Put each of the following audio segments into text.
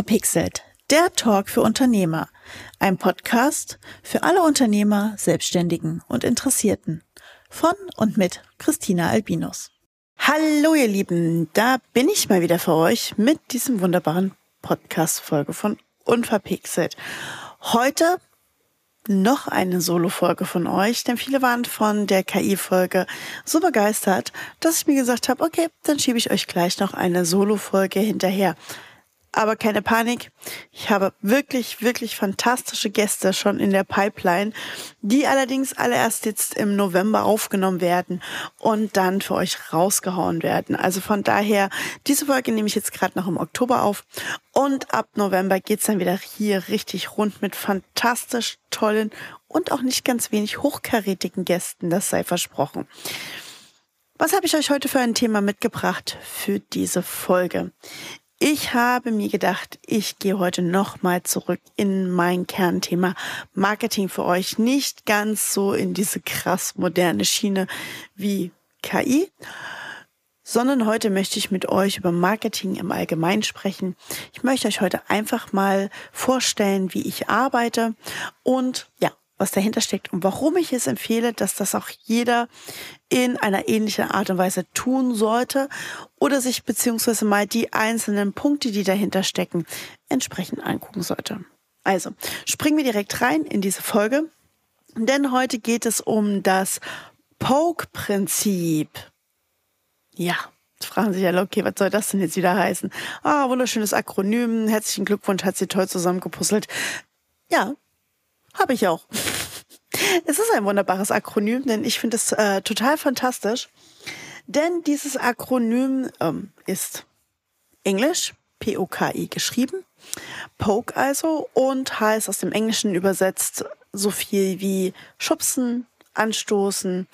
Unverpixelt, der Talk für Unternehmer. Ein Podcast für alle Unternehmer, Selbstständigen und Interessierten. Von und mit Christina Albinus. Hallo ihr Lieben, da bin ich mal wieder für euch mit diesem wunderbaren Podcast-Folge von Unverpixelt. Heute noch eine Solo-Folge von euch, denn viele waren von der KI-Folge so begeistert, dass ich mir gesagt habe, okay, dann schiebe ich euch gleich noch eine Solo-Folge hinterher. Aber keine Panik. Ich habe wirklich, wirklich fantastische Gäste schon in der Pipeline, die allerdings alle erst jetzt im November aufgenommen werden und dann für euch rausgehauen werden. Also von daher, diese Folge nehme ich jetzt gerade noch im Oktober auf und ab November geht's dann wieder hier richtig rund mit fantastisch tollen und auch nicht ganz wenig hochkarätigen Gästen. Das sei versprochen. Was habe ich euch heute für ein Thema mitgebracht für diese Folge? Ich habe mir gedacht, ich gehe heute nochmal zurück in mein Kernthema Marketing für euch. Nicht ganz so in diese krass moderne Schiene wie KI, sondern heute möchte ich mit euch über Marketing im Allgemeinen sprechen. Ich möchte euch heute einfach mal vorstellen, wie ich arbeite und ja, was dahinter steckt und warum ich es empfehle, dass das auch jeder in einer ähnlichen Art und Weise tun sollte oder sich beziehungsweise mal die einzelnen Punkte, die dahinter stecken, entsprechend angucken sollte. Also, springen wir direkt rein in diese Folge, denn heute geht es um das Poke-Prinzip. Ja, fragen sich alle, okay, was soll das denn jetzt wieder heißen? Ah, wunderschönes Akronym, herzlichen Glückwunsch, hat sie toll zusammengepuzzelt. Ja, habe ich auch. Es ist ein wunderbares Akronym, denn ich finde es äh, total fantastisch. Denn dieses Akronym ähm, ist Englisch, P-O-K-I geschrieben, Poke also, und heißt aus dem Englischen übersetzt so viel wie schubsen, anstoßen.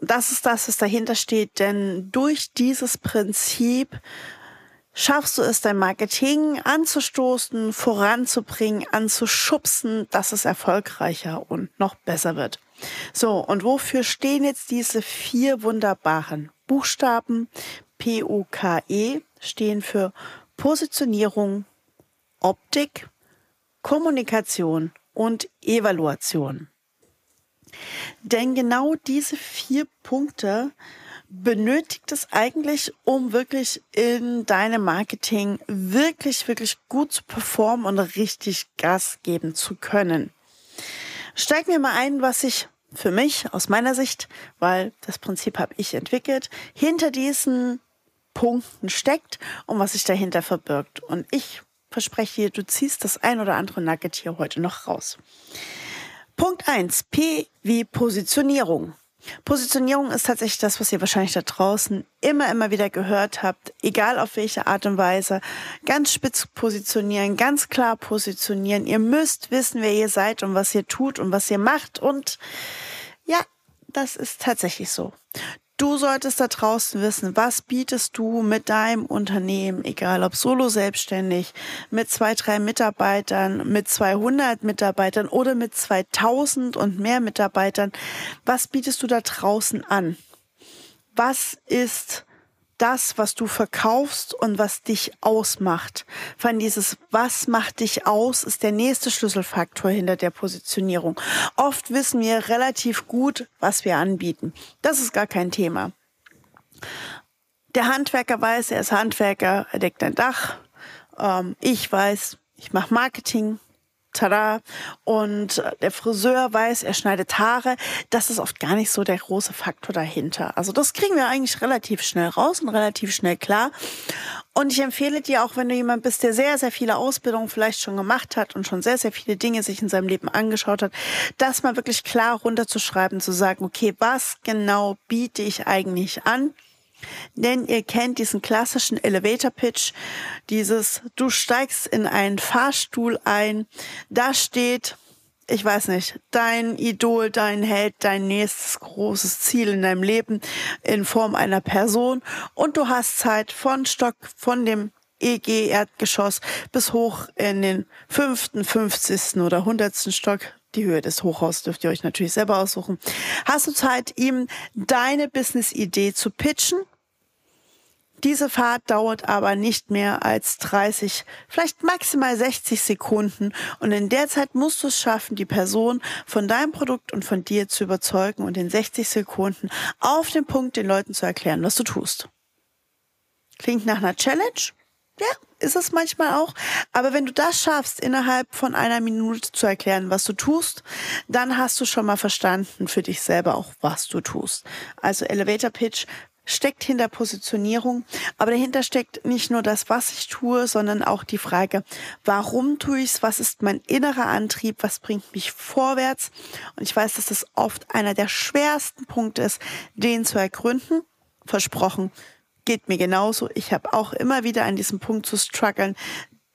Das ist das, was dahinter steht, denn durch dieses Prinzip schaffst du es, dein Marketing anzustoßen, voranzubringen, anzuschubsen, dass es erfolgreicher und noch besser wird. So, und wofür stehen jetzt diese vier wunderbaren Buchstaben? P-O-K-E stehen für Positionierung, Optik, Kommunikation und Evaluation. Denn genau diese vier Punkte benötigt es eigentlich, um wirklich in deinem Marketing wirklich, wirklich gut zu performen und richtig Gas geben zu können. Steig mir mal ein, was ich für mich aus meiner Sicht, weil das Prinzip habe ich entwickelt, hinter diesen Punkten steckt und was sich dahinter verbirgt. Und ich verspreche dir, du ziehst das ein oder andere Nugget hier heute noch raus. Punkt eins P wie Positionierung. Positionierung ist tatsächlich das, was ihr wahrscheinlich da draußen immer, immer wieder gehört habt, egal auf welche Art und Weise. Ganz spitz positionieren, ganz klar positionieren. Ihr müsst wissen, wer ihr seid und was ihr tut und was ihr macht. Und ja, das ist tatsächlich so. Du solltest da draußen wissen, was bietest du mit deinem Unternehmen, egal ob solo selbstständig, mit zwei, drei Mitarbeitern, mit 200 Mitarbeitern oder mit 2000 und mehr Mitarbeitern. Was bietest du da draußen an? Was ist das, was du verkaufst und was dich ausmacht. Vor dieses Was macht dich aus, ist der nächste Schlüsselfaktor hinter der Positionierung. Oft wissen wir relativ gut, was wir anbieten. Das ist gar kein Thema. Der Handwerker weiß, er ist Handwerker, er deckt ein Dach. Ähm, ich weiß, ich mache Marketing, tada. Und äh, der Friseur weiß, er schneidet Haare. Das ist oft gar nicht so der große Faktor dahinter. Also das kriegen wir eigentlich relativ schnell raus und relativ schnell klar. Und ich empfehle dir auch, wenn du jemand bist, der sehr, sehr viele Ausbildungen vielleicht schon gemacht hat und schon sehr, sehr viele Dinge sich in seinem Leben angeschaut hat, das mal wirklich klar runterzuschreiben, zu sagen, okay, was genau biete ich eigentlich an? Denn ihr kennt diesen klassischen Elevator Pitch, dieses du steigst in einen Fahrstuhl ein, da steht, ich weiß nicht, dein Idol, dein Held, dein nächstes großes Ziel in deinem Leben in Form einer Person und du hast Zeit von Stock, von dem EG Erdgeschoss bis hoch in den fünften, fünfzigsten oder hundertsten Stock. Die Höhe des Hochhauses dürft ihr euch natürlich selber aussuchen. Hast du Zeit, ihm deine Business-Idee zu pitchen Diese Fahrt dauert aber nicht mehr als 30, vielleicht maximal 60 Sekunden und in der Zeit musst du es schaffen, die Person von deinem Produkt und von dir zu überzeugen und in 60 Sekunden auf den Punkt den Leuten zu erklären, was du tust. Klingt nach einer Challenge? Ja, ist es manchmal auch. Aber wenn du das schaffst, innerhalb von einer Minute zu erklären, was du tust, dann hast du schon mal verstanden für dich selber auch, was du tust. Also Elevator Pitch steckt hinter Positionierung, aber dahinter steckt nicht nur das, was ich tue, sondern auch die Frage, warum tue ich es, was ist mein innerer Antrieb, was bringt mich vorwärts. Und ich weiß, dass das oft einer der schwersten Punkte ist, den zu ergründen. Versprochen, geht mir genauso. Ich habe auch immer wieder an diesem Punkt zu strugglen,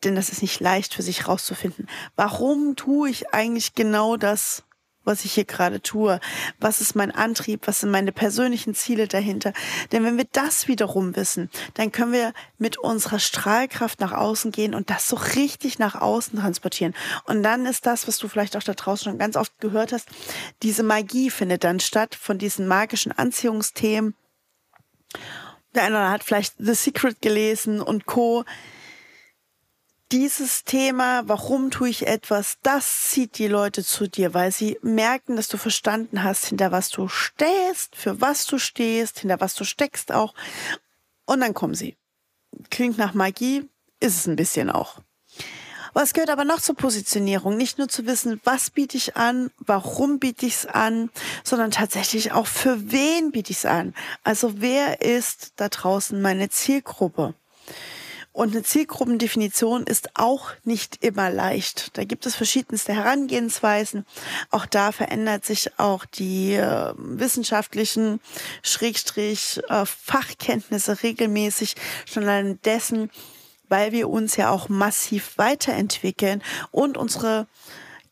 denn das ist nicht leicht für sich rauszufinden. Warum tue ich eigentlich genau das, was ich hier gerade tue? Was ist mein Antrieb? Was sind meine persönlichen Ziele dahinter? Denn wenn wir das wiederum wissen, dann können wir mit unserer Strahlkraft nach außen gehen und das so richtig nach außen transportieren. Und dann ist das, was du vielleicht auch da draußen schon ganz oft gehört hast, diese Magie findet dann statt von diesen magischen Anziehungsthemen. Der eine hat vielleicht The Secret gelesen und Co dieses Thema, warum tue ich etwas, das zieht die Leute zu dir, weil sie merken, dass du verstanden hast, hinter was du stehst, für was du stehst, hinter was du steckst auch. Und dann kommen sie. Klingt nach Magie, ist es ein bisschen auch. Was gehört aber noch zur Positionierung? Nicht nur zu wissen, was biete ich an, warum biete ich es an, sondern tatsächlich auch für wen biete ich es an. Also wer ist da draußen meine Zielgruppe? Und eine Zielgruppendefinition ist auch nicht immer leicht. Da gibt es verschiedenste Herangehensweisen. Auch da verändert sich auch die äh, wissenschaftlichen Schrägstrich äh, Fachkenntnisse regelmäßig schon allein dessen, weil wir uns ja auch massiv weiterentwickeln und unsere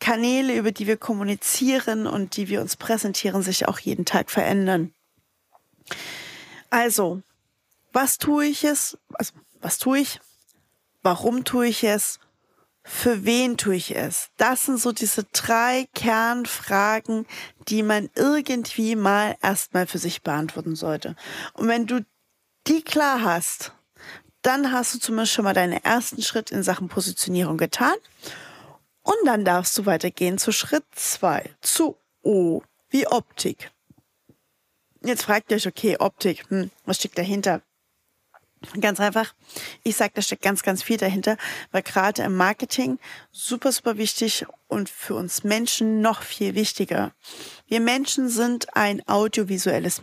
Kanäle, über die wir kommunizieren und die wir uns präsentieren, sich auch jeden Tag verändern. Also, was tue ich es? Also, was tue ich? Warum tue ich es? Für wen tue ich es? Das sind so diese drei Kernfragen, die man irgendwie mal erstmal für sich beantworten sollte. Und wenn du die klar hast, dann hast du zumindest schon mal deinen ersten Schritt in Sachen Positionierung getan. Und dann darfst du weitergehen zu Schritt zwei, zu O, wie Optik. Jetzt fragt ihr euch, okay, Optik, hm, was steckt dahinter? Ganz einfach. Ich sage, da steckt ganz, ganz viel dahinter, weil gerade im Marketing super, super wichtig und für uns Menschen noch viel wichtiger. Wir Menschen sind ein audiovisuelles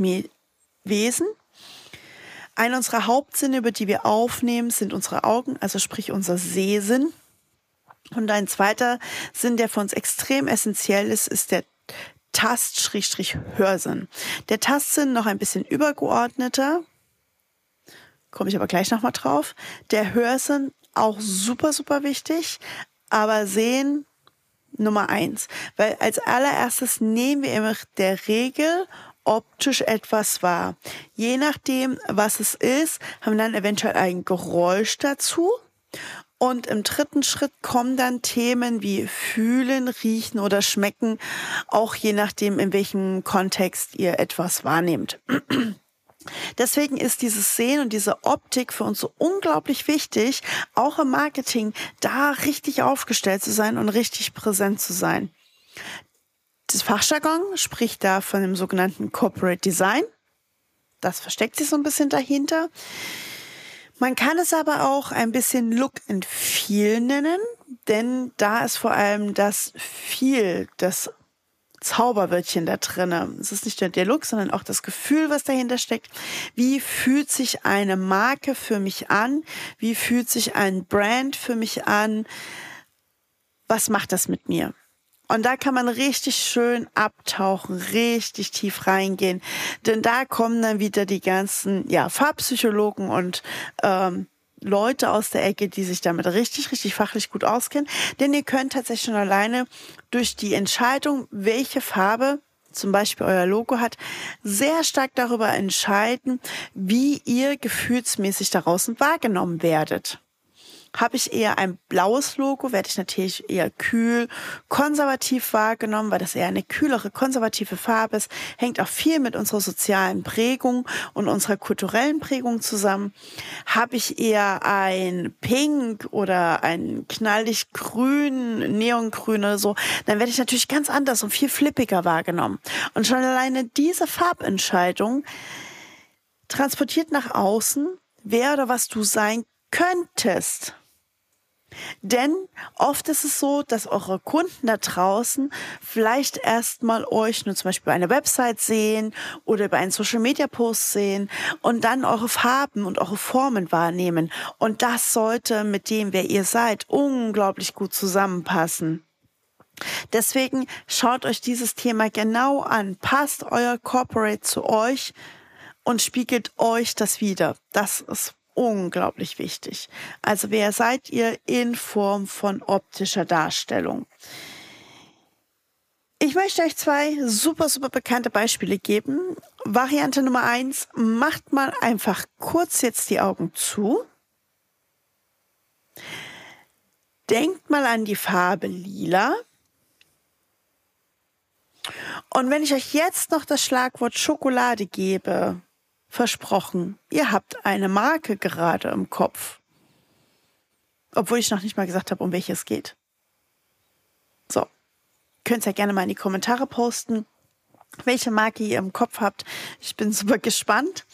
Wesen. Einer unserer Hauptsinne, über die wir aufnehmen, sind unsere Augen, also sprich unser Sehsinn. Und ein zweiter Sinn, der für uns extrem essentiell ist, ist der Tast-Hörsinn. Der Tastsinn noch ein bisschen übergeordneter, komme ich aber gleich nochmal drauf. Der Hörsinn auch super, super wichtig, aber Sehen Nummer eins. Weil als allererstes nehmen wir immer der Regel optisch etwas wahr. Je nachdem, was es ist, haben wir dann eventuell ein Geräusch dazu. Und im dritten Schritt kommen dann Themen wie fühlen, riechen oder schmecken, auch je nachdem, in welchem Kontext ihr etwas wahrnehmt. Deswegen ist dieses Sehen und diese Optik für uns so unglaublich wichtig, auch im Marketing, da richtig aufgestellt zu sein und richtig präsent zu sein. Das Fachjargon spricht da von dem sogenannten Corporate Design. Das versteckt sich so ein bisschen dahinter. Man kann es aber auch ein bisschen Look and Feel nennen, denn da ist vor allem das Feel, das Zauberwörtchen da drinne. Es ist nicht nur der Look, sondern auch das Gefühl, was dahinter steckt. Wie fühlt sich eine Marke für mich an? Wie fühlt sich ein Brand für mich an? Was macht das mit mir? Und da kann man richtig schön abtauchen, richtig tief reingehen. Denn da kommen dann wieder die ganzen ja, Farbpsychologen und ähm, Leute aus der Ecke, die sich damit richtig, richtig fachlich gut auskennen. Denn ihr könnt tatsächlich schon alleine durch die Entscheidung, welche Farbe zum Beispiel euer Logo hat, sehr stark darüber entscheiden, wie ihr gefühlsmäßig daraus wahrgenommen werdet. Habe ich eher ein blaues Logo, werde ich natürlich eher kühl, konservativ wahrgenommen, weil das eher eine kühlere, konservative Farbe ist. Hängt auch viel mit unserer sozialen Prägung und unserer kulturellen Prägung zusammen. Habe ich eher ein Pink oder ein knallig grün, neongrün oder so, dann werde ich natürlich ganz anders und viel flippiger wahrgenommen. Und schon alleine diese Farbentscheidung transportiert nach außen, wer oder was du sein könntest. Denn oft ist es so, dass eure Kunden da draußen vielleicht erstmal euch nur zum Beispiel eine Website sehen oder über einen Social Media Post sehen und dann eure Farben und eure Formen wahrnehmen. Und das sollte mit dem, wer ihr seid, unglaublich gut zusammenpassen. Deswegen schaut euch dieses Thema genau an. Passt euer Corporate zu euch und spiegelt euch das wieder. Das ist unglaublich wichtig. Also wer seid ihr in Form von optischer Darstellung? Ich möchte euch zwei super, super bekannte Beispiele geben. Variante Nummer eins, macht mal einfach kurz jetzt die Augen zu. Denkt mal an die Farbe lila. Und wenn ich euch jetzt noch das Schlagwort Schokolade gebe, versprochen, ihr habt eine Marke gerade im Kopf. Obwohl ich noch nicht mal gesagt habe, um welche es geht. So, könnt ihr ja gerne mal in die Kommentare posten, welche Marke ihr im Kopf habt. Ich bin super gespannt.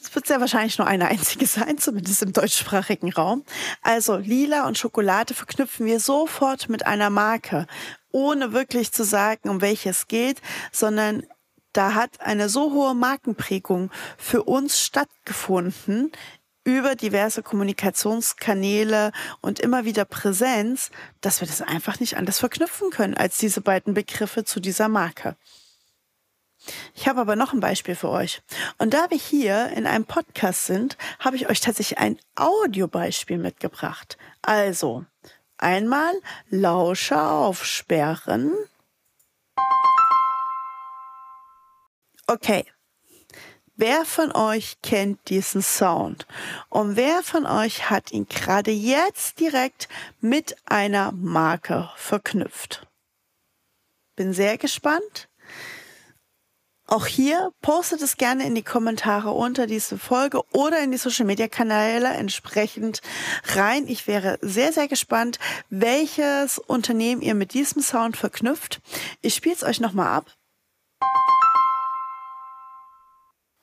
Es wird sehr wahrscheinlich nur eine einzige sein, zumindest im deutschsprachigen Raum. Also Lila und Schokolade verknüpfen wir sofort mit einer Marke, ohne wirklich zu sagen, um welche es geht, sondern da hat eine so hohe Markenprägung für uns stattgefunden über diverse Kommunikationskanäle und immer wieder Präsenz, dass wir das einfach nicht anders verknüpfen können als diese beiden Begriffe zu dieser Marke. Ich habe aber noch ein Beispiel für euch. Und da wir hier in einem Podcast sind, habe ich euch tatsächlich ein Audiobeispiel mitgebracht. Also, einmal Lauscher aufsperren. Okay. Wer von euch kennt diesen Sound? Und wer von euch hat ihn gerade jetzt direkt mit einer Marke verknüpft? Bin sehr gespannt. Auch hier postet es gerne in die Kommentare unter diese Folge oder in die Social Media Kanäle entsprechend rein. Ich wäre sehr, sehr gespannt, welches Unternehmen ihr mit diesem Sound verknüpft. Ich spiele es euch nochmal ab.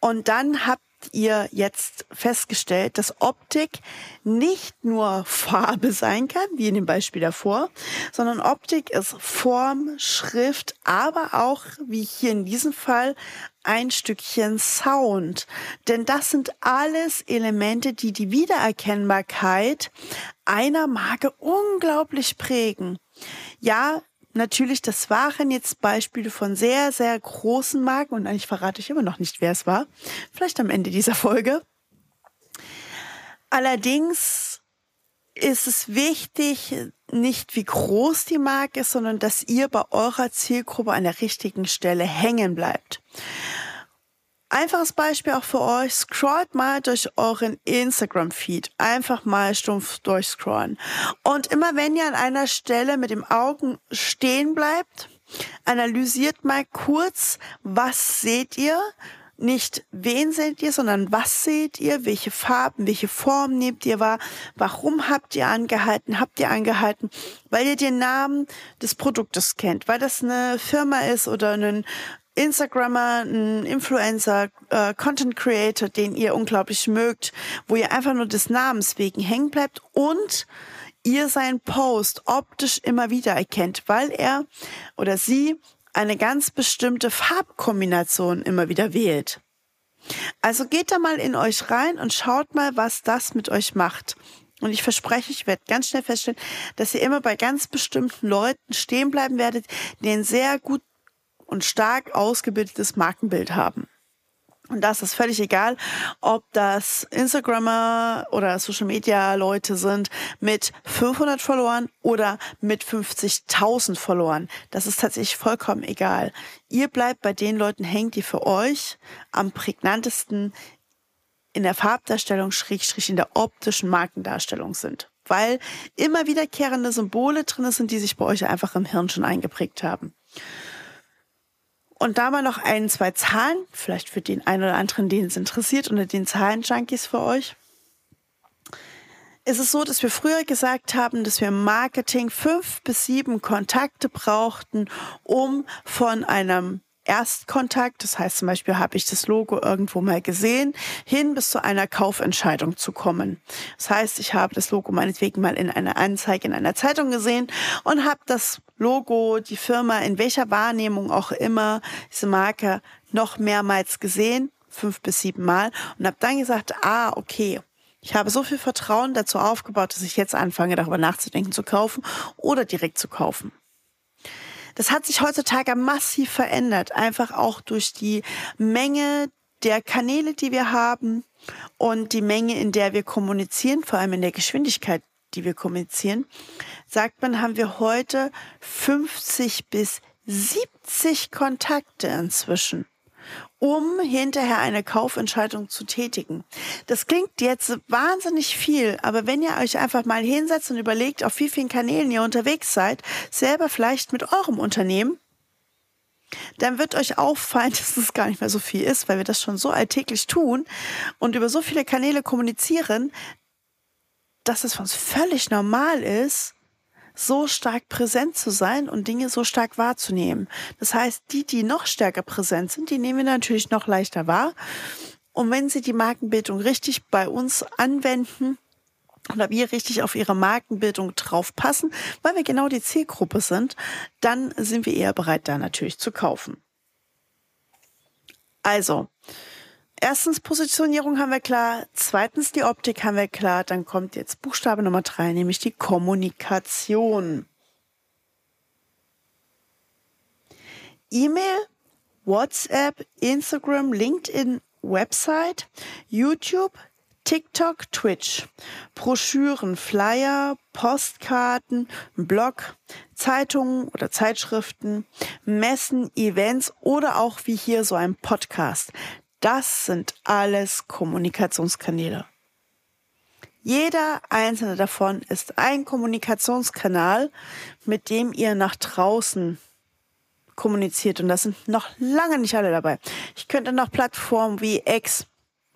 Und dann habt ihr jetzt festgestellt, dass Optik nicht nur Farbe sein kann, wie in dem Beispiel davor, sondern Optik ist Form, Schrift, aber auch, wie hier in diesem Fall, ein Stückchen Sound. Denn das sind alles Elemente, die die Wiedererkennbarkeit einer Marke unglaublich prägen. Ja, natürlich, das waren jetzt Beispiele von sehr, sehr großen Marken und eigentlich verrate ich immer noch nicht, wer es war. Vielleicht am Ende dieser Folge. Allerdings ist es wichtig, nicht wie groß die Marke ist, sondern dass ihr bei eurer Zielgruppe an der richtigen Stelle hängen bleibt. Einfaches Beispiel auch für euch. Scrollt mal durch euren Instagram-Feed. Einfach mal stumpf durchscrollen. Und immer wenn ihr an einer Stelle mit dem Augen stehen bleibt, analysiert mal kurz, was seht ihr? Nicht wen seht ihr, sondern was seht ihr? Welche Farben, welche Formen nehmt ihr wahr? Warum habt ihr angehalten? Habt ihr angehalten? Weil ihr den Namen des Produktes kennt, weil das eine Firma ist oder ein Instagrammer, ein Influencer, äh, Content Creator, den ihr unglaublich mögt, wo ihr einfach nur des Namens wegen hängen bleibt und ihr seinen Post optisch immer wieder erkennt, weil er oder sie eine ganz bestimmte Farbkombination immer wieder wählt. Also geht da mal in euch rein und schaut mal, was das mit euch macht. Und ich verspreche, ich werde ganz schnell feststellen, dass ihr immer bei ganz bestimmten Leuten stehen bleiben werdet, denen sehr gut und stark ausgebildetes Markenbild haben. Und das ist völlig egal, ob das Instagrammer oder Social Media Leute sind mit 500 Followern oder mit 50.000 Followern. Das ist tatsächlich vollkommen egal. Ihr bleibt bei den Leuten hängen, die für euch am prägnantesten in der Farbdarstellung, Schrägstrich in der optischen Markendarstellung sind. Weil immer wiederkehrende Symbole drin sind, die sich bei euch einfach im Hirn schon eingeprägt haben. Und da mal noch ein, zwei Zahlen, vielleicht für den einen oder anderen, den es interessiert, unter den Zahlen-Junkies für euch. Es ist so, dass wir früher gesagt haben, dass wir im Marketing fünf bis sieben Kontakte brauchten, um von einem Erstkontakt, das heißt zum Beispiel habe ich das Logo irgendwo mal gesehen, hin bis zu einer Kaufentscheidung zu kommen. Das heißt, ich habe das Logo meinetwegen mal in einer Anzeige in einer Zeitung gesehen und habe das Logo, die Firma, in welcher Wahrnehmung auch immer, diese Marke noch mehrmals gesehen, fünf bis sieben Mal, und habe dann gesagt, ah, okay, ich habe so viel Vertrauen dazu aufgebaut, dass ich jetzt anfange, darüber nachzudenken, zu kaufen oder direkt zu kaufen. Das hat sich heutzutage massiv verändert, einfach auch durch die Menge der Kanäle, die wir haben und die Menge, in der wir kommunizieren, vor allem in der Geschwindigkeit, die wir kommunizieren, sagt man, haben wir heute 50 bis 70 Kontakte inzwischen um hinterher eine Kaufentscheidung zu tätigen. Das klingt jetzt wahnsinnig viel, aber wenn ihr euch einfach mal hinsetzt und überlegt, auf wie vielen Kanälen ihr unterwegs seid, selber vielleicht mit eurem Unternehmen, dann wird euch auffallen, dass es gar nicht mehr so viel ist, weil wir das schon so alltäglich tun und über so viele Kanäle kommunizieren, dass es für uns völlig normal ist, so stark präsent zu sein und Dinge so stark wahrzunehmen. Das heißt, die, die noch stärker präsent sind, die nehmen wir natürlich noch leichter wahr. Und wenn sie die Markenbildung richtig bei uns anwenden, oder wir richtig auf ihre Markenbildung drauf passen, weil wir genau die Zielgruppe sind, dann sind wir eher bereit, da natürlich zu kaufen. Also, erstens Positionierung haben wir klar, zweitens die Optik haben wir klar, dann kommt jetzt Buchstabe Nummer drei, nämlich die Kommunikation. E-Mail, WhatsApp, Instagram, LinkedIn, Website, YouTube, TikTok, Twitch, Broschüren, Flyer, Postkarten, Blog, Zeitungen oder Zeitschriften, Messen, Events oder auch wie hier so ein Podcast. Das sind alles Kommunikationskanäle. Jeder einzelne davon ist ein Kommunikationskanal, mit dem ihr nach draußen kommuniziert. Und das sind noch lange nicht alle dabei. Ich könnte noch Plattformen wie X,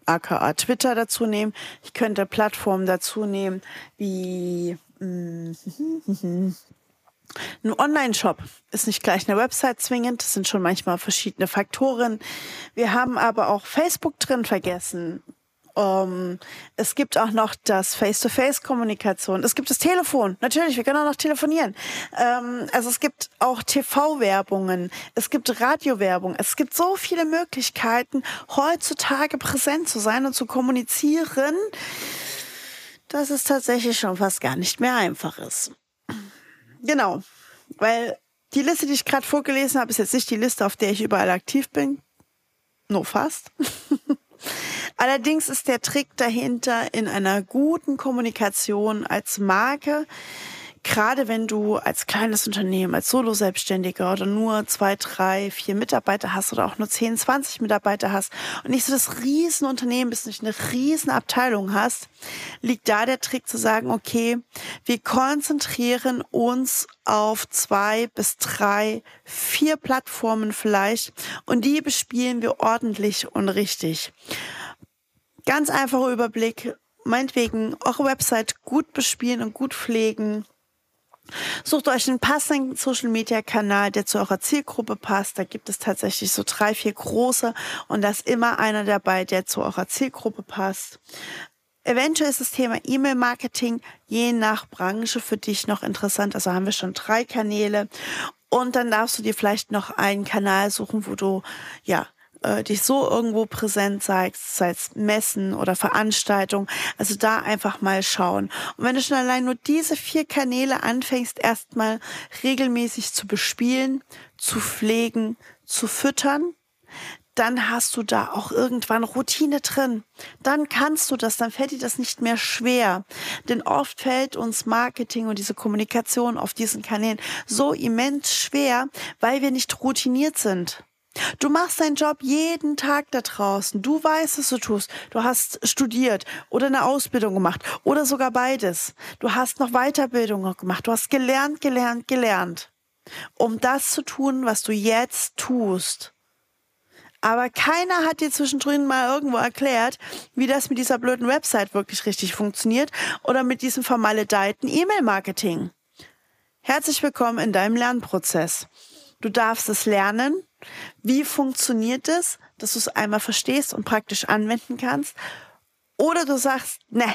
aka Twitter dazu nehmen. Ich könnte Plattformen dazu nehmen wie mm, ein Online-Shop ist nicht gleich eine Website zwingend, das sind schon manchmal verschiedene Faktoren. Wir haben aber auch Facebook drin vergessen. Ähm, es gibt auch noch das Face-to-Face-Kommunikation. Es gibt das Telefon. Natürlich, wir können auch noch telefonieren. Um, also es gibt auch TV-Werbungen. Es gibt Radio-Werbung. Es gibt so viele Möglichkeiten, heutzutage präsent zu sein und zu kommunizieren, dass es tatsächlich schon fast gar nicht mehr einfach ist. Genau, weil die Liste, die ich gerade vorgelesen habe, ist jetzt nicht die Liste, auf der ich überall aktiv bin. Nur fast. Allerdings ist der Trick dahinter in einer guten Kommunikation als Marke gerade wenn du als kleines Unternehmen, als Solo-Selbstständiger oder nur zwei, drei, vier Mitarbeiter hast oder auch nur 10, 20 Mitarbeiter hast und nicht so das Riesenunternehmen bist, nicht eine Riesenabteilung hast, liegt da der Trick zu sagen, okay, wir konzentrieren uns auf zwei bis drei, vier Plattformen vielleicht und die bespielen wir ordentlich und richtig. Ganz einfacher Überblick, meinetwegen eure Website gut bespielen und gut pflegen, Sucht euch einen passenden Social Media Kanal, der zu eurer Zielgruppe passt. Da gibt es tatsächlich so drei, vier große und da ist immer einer dabei, der zu eurer Zielgruppe passt. Eventuell ist das Thema E-Mail-Marketing je nach Branche für dich noch interessant. Also haben wir schon drei Kanäle. Und dann darfst du dir vielleicht noch einen Kanal suchen, wo du, ja, äh, dich so irgendwo präsent zeigst, sei es Messen oder Veranstaltungen. Also da einfach mal schauen. Und wenn du schon allein nur diese vier Kanäle anfängst, erstmal regelmäßig zu bespielen, zu pflegen, zu füttern, dann hast du da auch irgendwann Routine drin. Dann kannst du das, dann fällt dir das nicht mehr schwer. Denn oft fällt uns Marketing und diese Kommunikation auf diesen Kanälen so immens schwer, weil wir nicht routiniert sind Du machst deinen Job jeden Tag da draußen. Du weißt, was du tust. Du hast studiert oder eine Ausbildung gemacht oder sogar beides. Du hast noch Weiterbildung gemacht. Du hast gelernt, gelernt, gelernt, um das zu tun, was du jetzt tust. Aber keiner hat dir zwischendrin mal irgendwo erklärt, wie das mit dieser blöden Website wirklich richtig funktioniert oder mit diesem vermaledeiten E-Mail-Marketing. Herzlich willkommen in deinem Lernprozess. Du darfst es lernen. Wie funktioniert es, dass du es einmal verstehst und praktisch anwenden kannst? Oder du sagst, ne,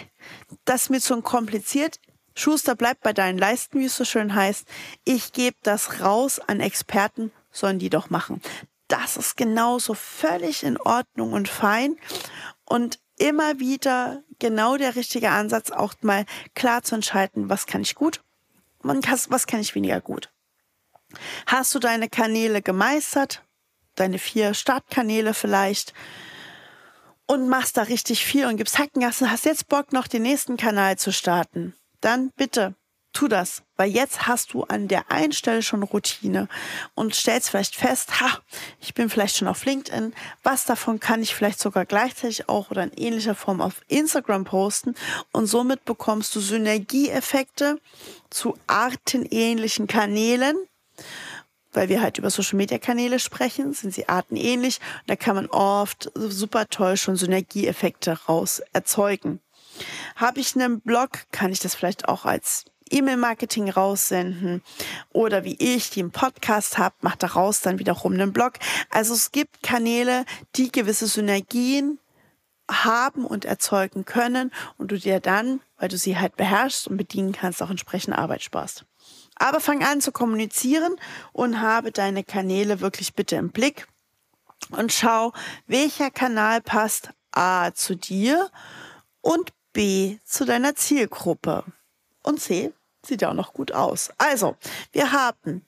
das ist mir zu kompliziert. Schuster bleibt bei deinen Leisten, wie es so schön heißt. Ich gebe das raus an Experten, sollen die doch machen. Das ist genauso völlig in Ordnung und fein. Und immer wieder genau der richtige Ansatz, auch mal klar zu entscheiden, was kann ich gut was kann ich weniger gut. Hast du deine Kanäle gemeistert? Deine vier Startkanäle vielleicht? Und machst da richtig viel und gibst Hackengassen, hast jetzt Bock, noch den nächsten Kanal zu starten? Dann bitte tu das, weil jetzt hast du an der einen Stelle schon Routine und stellst vielleicht fest, ha, ich bin vielleicht schon auf LinkedIn, was davon kann ich vielleicht sogar gleichzeitig auch oder in ähnlicher Form auf Instagram posten und somit bekommst du Synergieeffekte zu artenähnlichen Kanälen weil wir halt über Social Media Kanäle sprechen, sind sie artenähnlich. Und da kann man oft super toll schon Synergieeffekte raus erzeugen. Habe ich einen Blog, kann ich das vielleicht auch als E-Mail-Marketing raussenden oder wie ich, die einen Podcast habe, macht daraus dann wiederum einen Blog. Also es gibt Kanäle, die gewisse Synergien haben und erzeugen können und du dir dann, weil du sie halt beherrschst und bedienen kannst, auch entsprechend Arbeit sparst. Aber fang an zu kommunizieren und habe deine Kanäle wirklich bitte im Blick und schau, welcher Kanal passt A zu dir und B zu deiner Zielgruppe. Und C sieht ja auch noch gut aus. Also, wir haben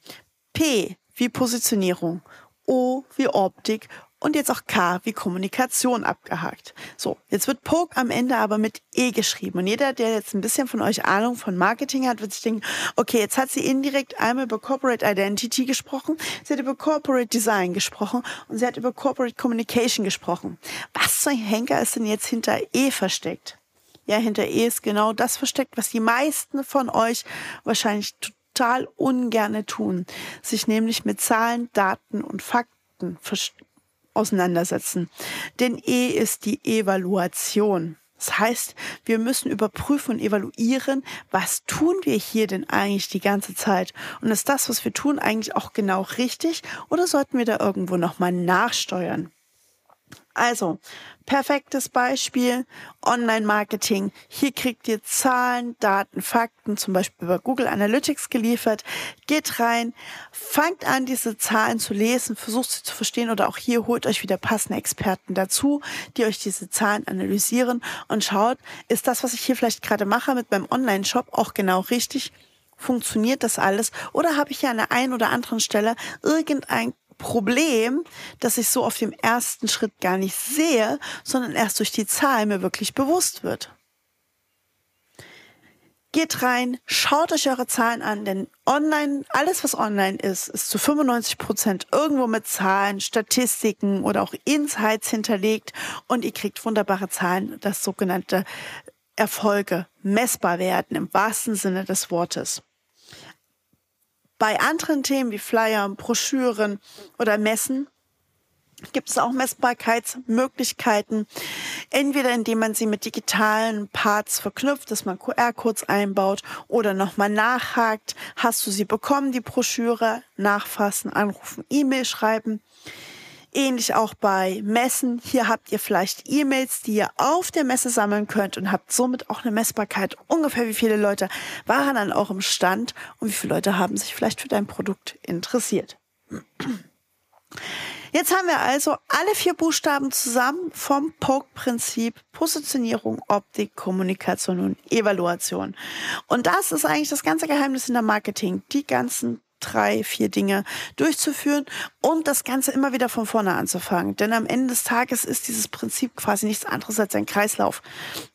P wie Positionierung, O wie Optik und jetzt auch K wie Kommunikation abgehakt. So, jetzt wird Poke am Ende aber mit E geschrieben. Und jeder, der jetzt ein bisschen von euch Ahnung von Marketing hat, wird sich denken, okay, jetzt hat sie indirekt einmal über Corporate Identity gesprochen, sie hat über Corporate Design gesprochen und sie hat über Corporate Communication gesprochen. Was für ein Henker ist denn jetzt hinter E versteckt? Ja, hinter E ist genau das versteckt, was die meisten von euch wahrscheinlich total ungerne tun. Sich nämlich mit Zahlen, Daten und Fakten auseinandersetzen. Denn E ist die Evaluation. Das heißt, wir müssen überprüfen und evaluieren, was tun wir hier denn eigentlich die ganze Zeit? Und ist das, was wir tun, eigentlich auch genau richtig? Oder sollten wir da irgendwo nochmal nachsteuern? Also, perfektes Beispiel, Online-Marketing. Hier kriegt ihr Zahlen, Daten, Fakten, zum Beispiel über Google Analytics geliefert. Geht rein, fangt an, diese Zahlen zu lesen, versucht sie zu verstehen oder auch hier holt euch wieder passende Experten dazu, die euch diese Zahlen analysieren und schaut, ist das, was ich hier vielleicht gerade mache mit meinem Online-Shop auch genau richtig? Funktioniert das alles? Oder habe ich hier an der einen oder anderen Stelle irgendein Problem, dass ich so auf dem ersten Schritt gar nicht sehe, sondern erst durch die Zahl mir wirklich bewusst wird. Geht rein, schaut euch eure Zahlen an, denn online, alles was online ist, ist zu 95 Prozent irgendwo mit Zahlen, Statistiken oder auch Insights hinterlegt und ihr kriegt wunderbare Zahlen, das sogenannte Erfolge messbar werden im wahrsten Sinne des Wortes. Bei anderen Themen wie Flyer, Broschüren oder Messen gibt es auch Messbarkeitsmöglichkeiten. Entweder indem man sie mit digitalen Parts verknüpft, dass man QR-Codes einbaut oder nochmal nachhakt. Hast du sie bekommen, die Broschüre? Nachfassen, anrufen, E-Mail schreiben. Ähnlich auch bei Messen. Hier habt ihr vielleicht E-Mails, die ihr auf der Messe sammeln könnt und habt somit auch eine Messbarkeit. Ungefähr wie viele Leute waren an eurem Stand und wie viele Leute haben sich vielleicht für dein Produkt interessiert. Jetzt haben wir also alle vier Buchstaben zusammen vom POKE-Prinzip Positionierung, Optik, Kommunikation und Evaluation. Und das ist eigentlich das ganze Geheimnis in der Marketing. Die ganzen drei, vier Dinge durchzuführen und das Ganze immer wieder von vorne anzufangen. Denn am Ende des Tages ist dieses Prinzip quasi nichts anderes als ein Kreislauf.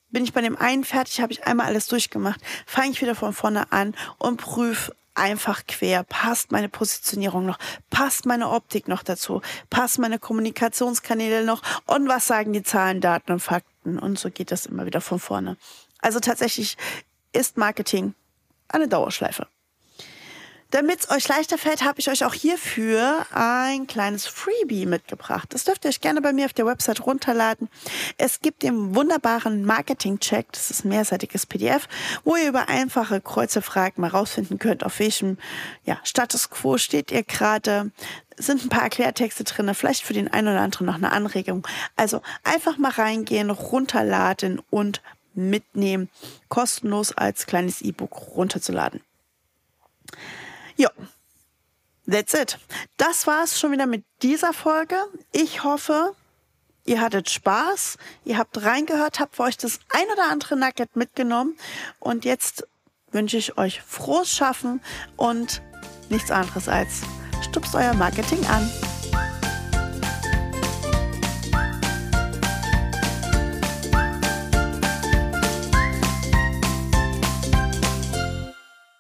Bin ich bei dem einen fertig, habe ich einmal alles durchgemacht, fange ich wieder von vorne an und prüfe einfach quer? Passt meine Positionierung noch? Passt meine Optik noch dazu? Passt meine Kommunikationskanäle noch? Und was sagen die Zahlen, Daten und Fakten? Und so geht das immer wieder von vorne. Also tatsächlich ist Marketing eine Dauerschleife. Damit es euch leichter fällt, habe ich euch auch hierfür ein kleines Freebie mitgebracht. Das dürft ihr euch gerne bei mir auf der Website runterladen. Es gibt den wunderbaren Marketing-Check, das ist ein mehrseitiges PDF, wo ihr über einfache Kreuzefragen mal rausfinden könnt, auf welchem ja, Status quo steht ihr gerade. Sind ein paar Erklärtexte drin, vielleicht für den einen oder anderen noch eine Anregung. Also einfach mal reingehen, runterladen und mitnehmen, kostenlos als kleines E-Book runterzuladen. Ja, that's it. Das war's schon wieder mit dieser Folge. Ich hoffe, ihr hattet Spaß, ihr habt reingehört, habt für euch das ein oder andere Nugget mitgenommen und jetzt wünsche ich euch frohes Schaffen und nichts anderes als stupst euer Marketing an.